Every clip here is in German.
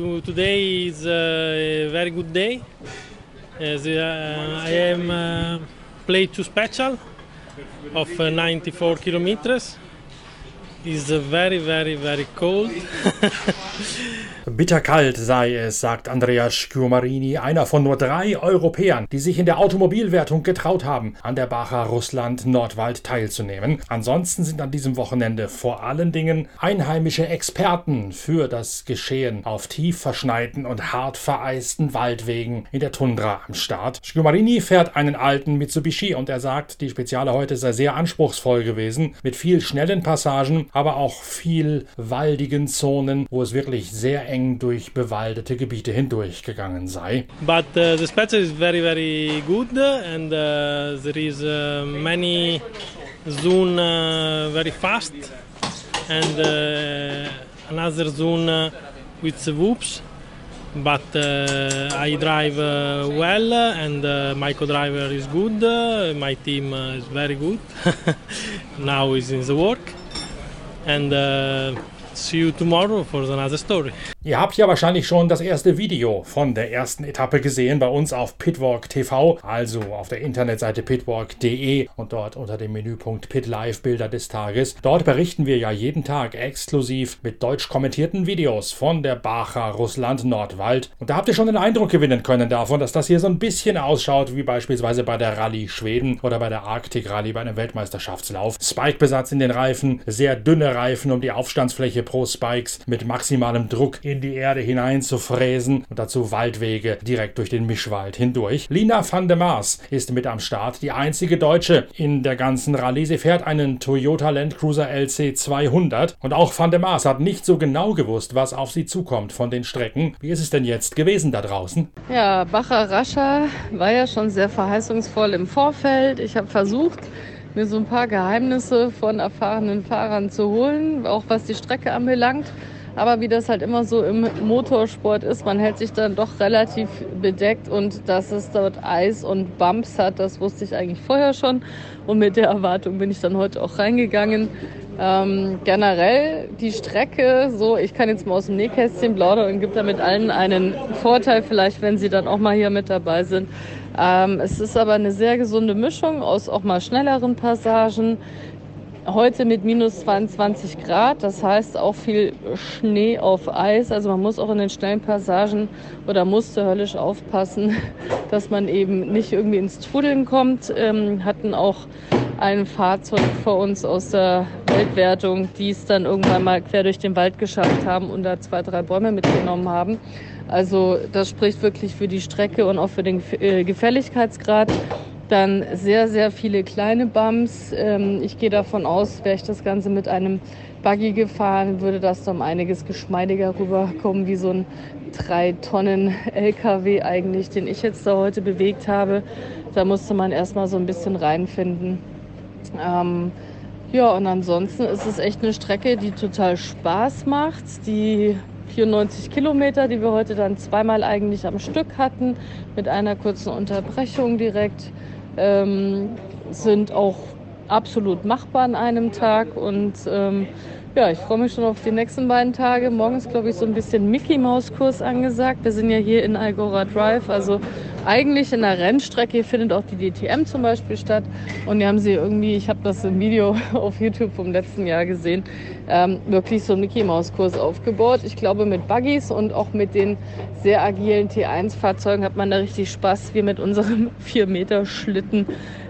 To, today is a very good day. As uh, I am uh, play two special of uh, 94 kilometers. It's very, very, very cold. Bitterkalt sei es, sagt Andrea Schiumarini, einer von nur drei Europäern, die sich in der Automobilwertung getraut haben, an der Bacher Russland Nordwald teilzunehmen. Ansonsten sind an diesem Wochenende vor allen Dingen einheimische Experten für das Geschehen auf tief verschneiten und hart vereisten Waldwegen in der Tundra am Start. Schiumarini fährt einen alten Mitsubishi und er sagt, die Speziale heute sei sehr anspruchsvoll gewesen, mit viel schnellen Passagen, aber auch viel waldigen Zonen, wo es wirklich sehr eng durch bewaldete Gebiete hindurchgegangen sei. but uh, the special is very, very good, and uh, there is uh, many zone uh, very fast, and uh, another zone uh, with whoops. But uh, I drive uh, well, and uh, my co-driver is good. Uh, my team uh, is very good. now is in the work, and uh, see you tomorrow for another story. Ihr habt ja wahrscheinlich schon das erste Video von der ersten Etappe gesehen bei uns auf Pitwalk TV, also auf der Internetseite pitwalk.de und dort unter dem Menüpunkt Pit Live Bilder des Tages. Dort berichten wir ja jeden Tag exklusiv mit deutsch kommentierten Videos von der Bacher Russland Nordwald. Und da habt ihr schon einen Eindruck gewinnen können davon, dass das hier so ein bisschen ausschaut wie beispielsweise bei der Rallye Schweden oder bei der Arctic Rallye bei einem Weltmeisterschaftslauf. Spike-Besatz in den Reifen, sehr dünne Reifen um die Aufstandsfläche pro Spikes mit maximalem Druck in die Erde hinein zu fräsen und dazu Waldwege direkt durch den Mischwald hindurch. Lina van der Maas ist mit am Start, die einzige Deutsche in der ganzen Rallye. Sie fährt einen Toyota Land Cruiser LC 200 und auch van der Maas hat nicht so genau gewusst, was auf sie zukommt von den Strecken. Wie ist es denn jetzt gewesen da draußen? Ja, Bacher Rascha war ja schon sehr verheißungsvoll im Vorfeld. Ich habe versucht, mir so ein paar Geheimnisse von erfahrenen Fahrern zu holen, auch was die Strecke anbelangt. Aber wie das halt immer so im Motorsport ist, man hält sich dann doch relativ bedeckt und dass es dort Eis und Bumps hat, das wusste ich eigentlich vorher schon. Und mit der Erwartung bin ich dann heute auch reingegangen. Ähm, generell die Strecke, so ich kann jetzt mal aus dem Nähkästchen plaudern und gibt damit allen einen Vorteil, vielleicht wenn sie dann auch mal hier mit dabei sind. Ähm, es ist aber eine sehr gesunde Mischung aus auch mal schnelleren Passagen. Heute mit minus 22 Grad, das heißt auch viel Schnee auf Eis. Also man muss auch in den schnellen Passagen oder musste höllisch aufpassen, dass man eben nicht irgendwie ins Trudeln kommt. Ähm, hatten auch ein Fahrzeug vor uns aus der Weltwertung, die es dann irgendwann mal quer durch den Wald geschafft haben und da zwei, drei Bäume mitgenommen haben. Also das spricht wirklich für die Strecke und auch für den äh, Gefälligkeitsgrad. Dann sehr, sehr viele kleine Bumps. Ähm, ich gehe davon aus, wäre ich das Ganze mit einem Buggy gefahren, würde das dann einiges geschmeidiger rüberkommen, wie so ein drei Tonnen LKW eigentlich, den ich jetzt da heute bewegt habe. Da musste man erstmal so ein bisschen reinfinden. Ähm, ja, und ansonsten ist es echt eine Strecke, die total Spaß macht. Die 94 Kilometer, die wir heute dann zweimal eigentlich am Stück hatten, mit einer kurzen Unterbrechung direkt, ähm, sind auch absolut machbar an einem Tag. Und ähm, ja, ich freue mich schon auf die nächsten beiden Tage. Morgen ist, glaube ich, so ein bisschen Mickey Maus Kurs angesagt. Wir sind ja hier in Algora Drive, also eigentlich in der Rennstrecke. Findet auch die DTM zum Beispiel statt. Und hier haben sie irgendwie, ich habe das im Video auf YouTube vom letzten Jahr gesehen, ähm, wirklich so einen Mickey Maus Kurs aufgebaut. Ich glaube, mit Buggies und auch mit den sehr agilen T1-Fahrzeugen hat man da richtig Spaß. Wir mit unserem 4 Meter Schlitten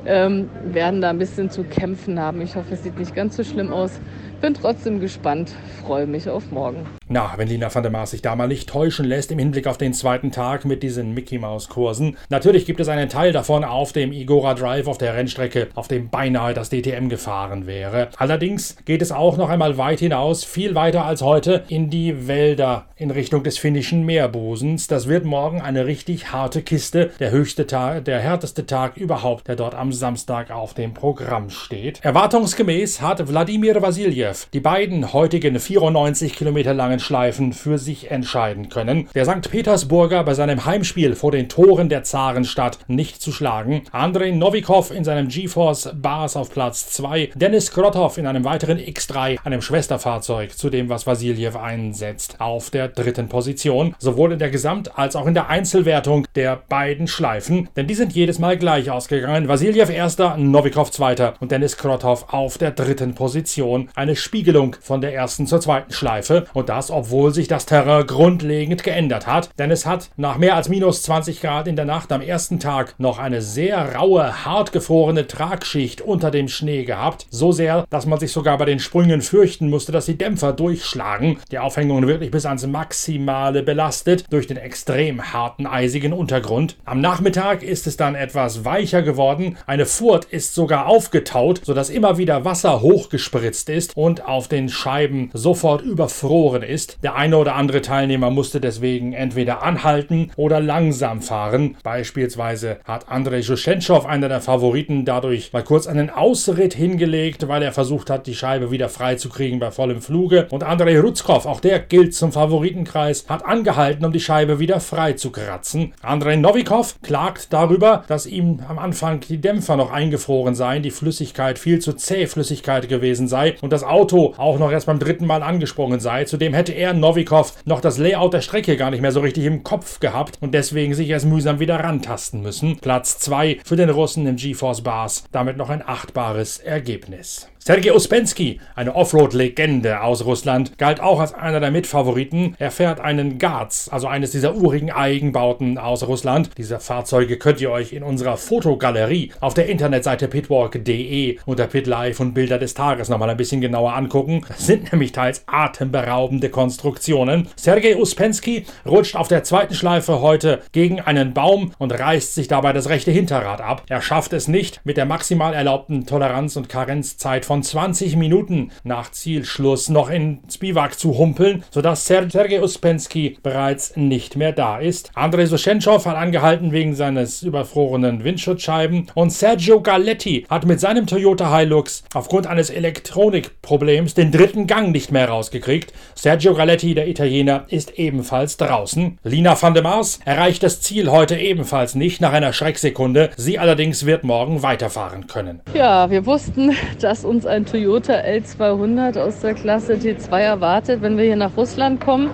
ähm, werden da ein bisschen zu kämpfen haben. Ich hoffe, es sieht nicht ganz so schlimm aus. Bin trotzdem gespannt, freue mich auf morgen. Na, wenn Lina van der Maas sich da mal nicht täuschen lässt im Hinblick auf den zweiten Tag mit diesen Mickey Maus Kursen. Natürlich gibt es einen Teil davon auf dem Igora Drive auf der Rennstrecke, auf dem beinahe das DTM gefahren wäre. Allerdings geht es auch noch einmal weit hinaus, viel weiter als heute, in die Wälder in Richtung des finnischen Meerbosens. Das wird morgen eine richtig harte Kiste, der höchste Tag, der härteste Tag überhaupt, der dort am Samstag auf dem Programm steht. Erwartungsgemäß hat Wladimir Vasiljev die beiden heutigen 94 Kilometer langen Schleifen für sich entscheiden können. Der St. Petersburger bei seinem Heimspiel vor den Toren der Zarenstadt nicht zu schlagen. Andrei Novikov in seinem GeForce Bars auf Platz 2. Dennis Krotov in einem weiteren X3, einem Schwesterfahrzeug zu dem, was Vasiljev einsetzt, auf der dritten Position. Sowohl in der Gesamt- als auch in der Einzelwertung der beiden Schleifen. Denn die sind jedes Mal gleich ausgegangen. Vasiljev erster, Novikov zweiter und Dennis Krotov auf der dritten Position. Eine Spiegelung von der ersten zur zweiten Schleife. Und das, obwohl sich das Terrain grundlegend geändert hat. Denn es hat nach mehr als minus 20 Grad in der Nacht am ersten Tag noch eine sehr raue, hart gefrorene Tragschicht unter dem Schnee gehabt. So sehr, dass man sich sogar bei den Sprüngen fürchten musste, dass die Dämpfer durchschlagen. Die Aufhängung wirklich bis ans Maximale belastet durch den extrem harten, eisigen Untergrund. Am Nachmittag ist es dann etwas weicher geworden. Eine Furt ist sogar aufgetaut, sodass immer wieder Wasser hochgespritzt ist und auf den Scheiben sofort überfroren ist. Der eine oder andere Teilnehmer musste deswegen entweder anhalten oder langsam fahren. Beispielsweise hat Andrei Schuschentschow, einer der Favoriten, dadurch mal kurz einen Ausritt hingelegt, weil er versucht hat, die Scheibe wieder freizukriegen bei vollem Fluge. Und Andrei Ruzkov, auch der gilt zum Favoritenkreis, hat angehalten, um die Scheibe wieder frei zu kratzen. Andrei Novikov klagt darüber, dass ihm am Anfang die Dämpfer noch eingefroren seien, die Flüssigkeit viel zu zäh Flüssigkeit gewesen sei und das Auto auch noch erst beim dritten Mal angesprungen sei. Zudem hätte er Novikov noch das Layout der Strecke gar nicht mehr so richtig im Kopf gehabt und deswegen sich erst mühsam wieder rantasten müssen. Platz 2 für den Russen im GeForce Bars, damit noch ein achtbares Ergebnis. Sergei Uspensky, eine Offroad-Legende aus Russland, galt auch als einer der Mitfavoriten. Er fährt einen Gaz, also eines dieser urigen Eigenbauten aus Russland. Diese Fahrzeuge könnt ihr euch in unserer Fotogalerie auf der Internetseite pitwalk.de unter PitLife und Bilder des Tages nochmal ein bisschen genauer angucken. Das sind nämlich teils atemberaubende Konstruktionen. Sergei Uspensky rutscht auf der zweiten Schleife heute gegen einen Baum und reißt sich dabei das rechte Hinterrad ab. Er schafft es nicht, mit der maximal erlaubten Toleranz- und Karenzzeit von 20 Minuten nach Zielschluss noch ins Biwak zu humpeln, sodass Sergei Uspensky bereits nicht mehr da ist. Andrei Soschentschow hat angehalten wegen seines überfrorenen Windschutzscheiben und Sergio Galetti hat mit seinem Toyota Hilux aufgrund eines Elektronikproblems den dritten Gang nicht mehr rausgekriegt. Sergio Galetti, der Italiener, ist ebenfalls draußen. Lina van der Mars erreicht das Ziel heute ebenfalls nicht nach einer Schrecksekunde. Sie allerdings wird morgen weiterfahren können. Ja, wir wussten, dass uns ein Toyota L200 aus der Klasse T2 erwartet, wenn wir hier nach Russland kommen.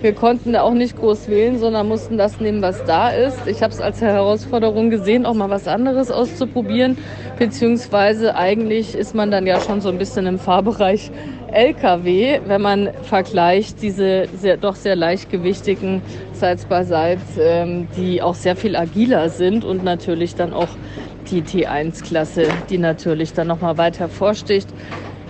Wir konnten da auch nicht groß wählen, sondern mussten das nehmen, was da ist. Ich habe es als Herausforderung gesehen, auch mal was anderes auszuprobieren. Beziehungsweise eigentlich ist man dann ja schon so ein bisschen im Fahrbereich LKW, wenn man vergleicht diese sehr, doch sehr leichtgewichtigen Sides by Sides, ähm, die auch sehr viel agiler sind und natürlich dann auch die T1-Klasse, die natürlich dann nochmal weit hervorsticht.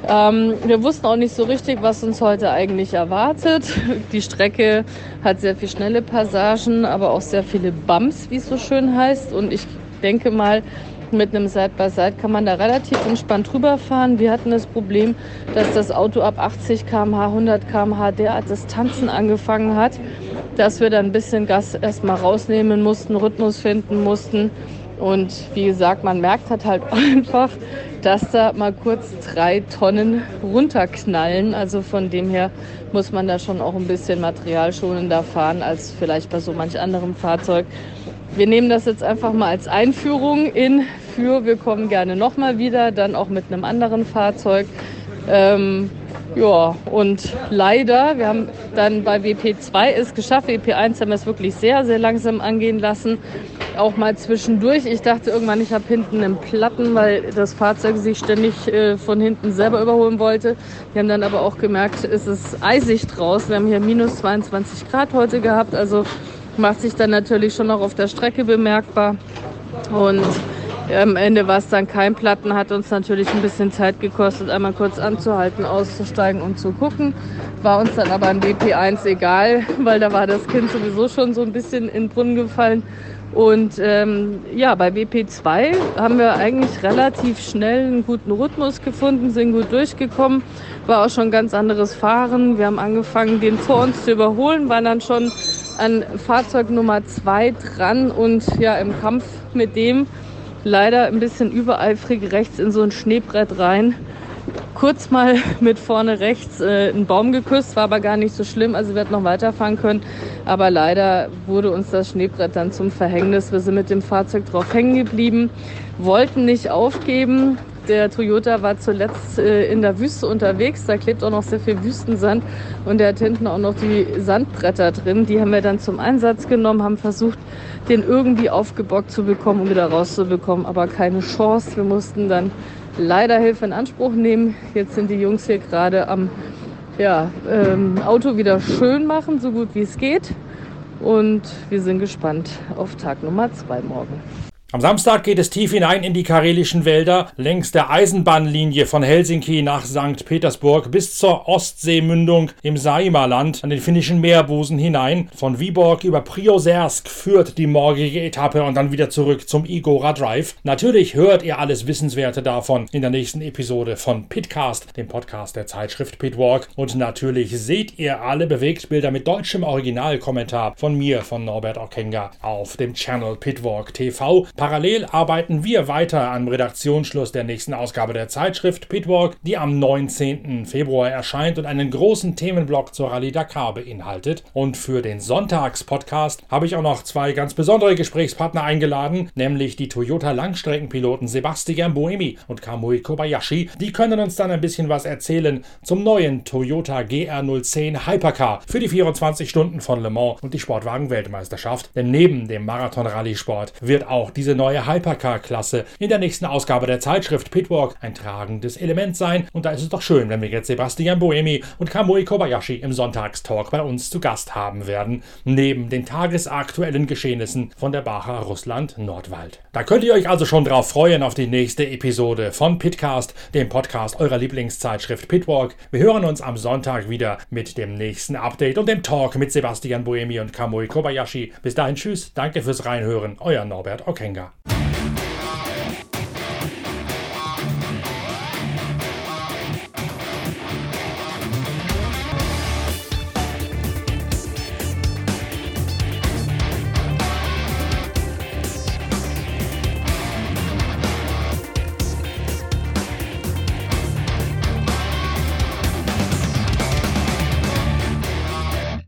Ähm, wir wussten auch nicht so richtig, was uns heute eigentlich erwartet. Die Strecke hat sehr viele schnelle Passagen, aber auch sehr viele Bumps, wie es so schön heißt. Und ich denke mal, mit einem Side-by-Side kann man da relativ entspannt drüber fahren. Wir hatten das Problem, dass das Auto ab 80 km/h, 100 km/h derart Distanzen angefangen hat, dass wir dann ein bisschen Gas erstmal rausnehmen mussten, Rhythmus finden mussten. Und wie gesagt, man merkt halt, halt einfach, dass da mal kurz drei Tonnen runterknallen. Also von dem her muss man da schon auch ein bisschen materialschonender fahren als vielleicht bei so manch anderem Fahrzeug. Wir nehmen das jetzt einfach mal als Einführung in für, wir kommen gerne nochmal wieder, dann auch mit einem anderen Fahrzeug. Ähm, ja, und leider, wir haben dann bei WP2 es geschafft, WP1 haben wir es wirklich sehr, sehr langsam angehen lassen. Auch mal zwischendurch. Ich dachte irgendwann, ich habe hinten einen Platten, weil das Fahrzeug sich ständig äh, von hinten selber überholen wollte. Wir haben dann aber auch gemerkt, es ist eisig draußen. Wir haben hier minus 22 Grad heute gehabt, also macht sich dann natürlich schon auch auf der Strecke bemerkbar. Und am Ende war es dann kein Platten, hat uns natürlich ein bisschen Zeit gekostet, einmal kurz anzuhalten, auszusteigen und zu gucken. War uns dann aber ein WP1 egal, weil da war das Kind sowieso schon so ein bisschen in den Brunnen gefallen. Und ähm, ja, bei WP2 haben wir eigentlich relativ schnell einen guten Rhythmus gefunden, sind gut durchgekommen. War auch schon ein ganz anderes Fahren. Wir haben angefangen, den vor uns zu überholen, waren dann schon an Fahrzeug Nummer 2 dran und ja, im Kampf mit dem leider ein bisschen übereifrig rechts in so ein Schneebrett rein. kurz mal mit vorne rechts äh, einen Baum geküsst, war aber gar nicht so schlimm, also wir hätten noch weiterfahren können. Aber leider wurde uns das Schneebrett dann zum Verhängnis. Wir sind mit dem Fahrzeug drauf hängen geblieben, wollten nicht aufgeben. Der Toyota war zuletzt äh, in der Wüste unterwegs, da klebt auch noch sehr viel Wüstensand und der hat hinten auch noch die Sandbretter drin. Die haben wir dann zum Einsatz genommen, haben versucht, den irgendwie aufgebockt zu bekommen und wieder rauszubekommen, aber keine Chance. Wir mussten dann leider Hilfe in Anspruch nehmen. Jetzt sind die Jungs hier gerade am ja, ähm, Auto wieder schön machen, so gut wie es geht. Und wir sind gespannt auf Tag Nummer zwei morgen. Am Samstag geht es tief hinein in die karelischen Wälder, längs der Eisenbahnlinie von Helsinki nach St. Petersburg bis zur Ostseemündung im Saimaland an den finnischen Meerbusen hinein. Von Viborg über Priosersk führt die morgige Etappe und dann wieder zurück zum Igora Drive. Natürlich hört ihr alles Wissenswerte davon in der nächsten Episode von Pitcast, dem Podcast der Zeitschrift Pitwalk. Und natürlich seht ihr alle Bewegtbilder mit deutschem Originalkommentar von mir, von Norbert Okenga, auf dem Channel Pitwalk TV. Parallel arbeiten wir weiter am Redaktionsschluss der nächsten Ausgabe der Zeitschrift Pitwalk, die am 19. Februar erscheint und einen großen Themenblock zur Rallye Dakar beinhaltet. Und für den Sonntagspodcast habe ich auch noch zwei ganz besondere Gesprächspartner eingeladen, nämlich die Toyota Langstreckenpiloten Sebastian Boemi und Kamui Kobayashi. Die können uns dann ein bisschen was erzählen zum neuen Toyota GR010 Hypercar für die 24 Stunden von Le Mans und die Sportwagen-Weltmeisterschaft. Denn neben dem Marathon-Rallye-Sport wird auch diese diese neue Hypercar-Klasse in der nächsten Ausgabe der Zeitschrift Pitwalk ein tragendes Element sein. Und da ist es doch schön, wenn wir jetzt Sebastian Boemi und Kamui Kobayashi im Sonntagstalk bei uns zu Gast haben werden, neben den tagesaktuellen Geschehnissen von der Bacher Russland Nordwald. Da könnt ihr euch also schon drauf freuen auf die nächste Episode von Pitcast, dem Podcast eurer Lieblingszeitschrift Pitwalk. Wir hören uns am Sonntag wieder mit dem nächsten Update und dem Talk mit Sebastian Boemi und Kamui Kobayashi. Bis dahin, tschüss, danke fürs Reinhören, euer Norbert Okenga. Venga.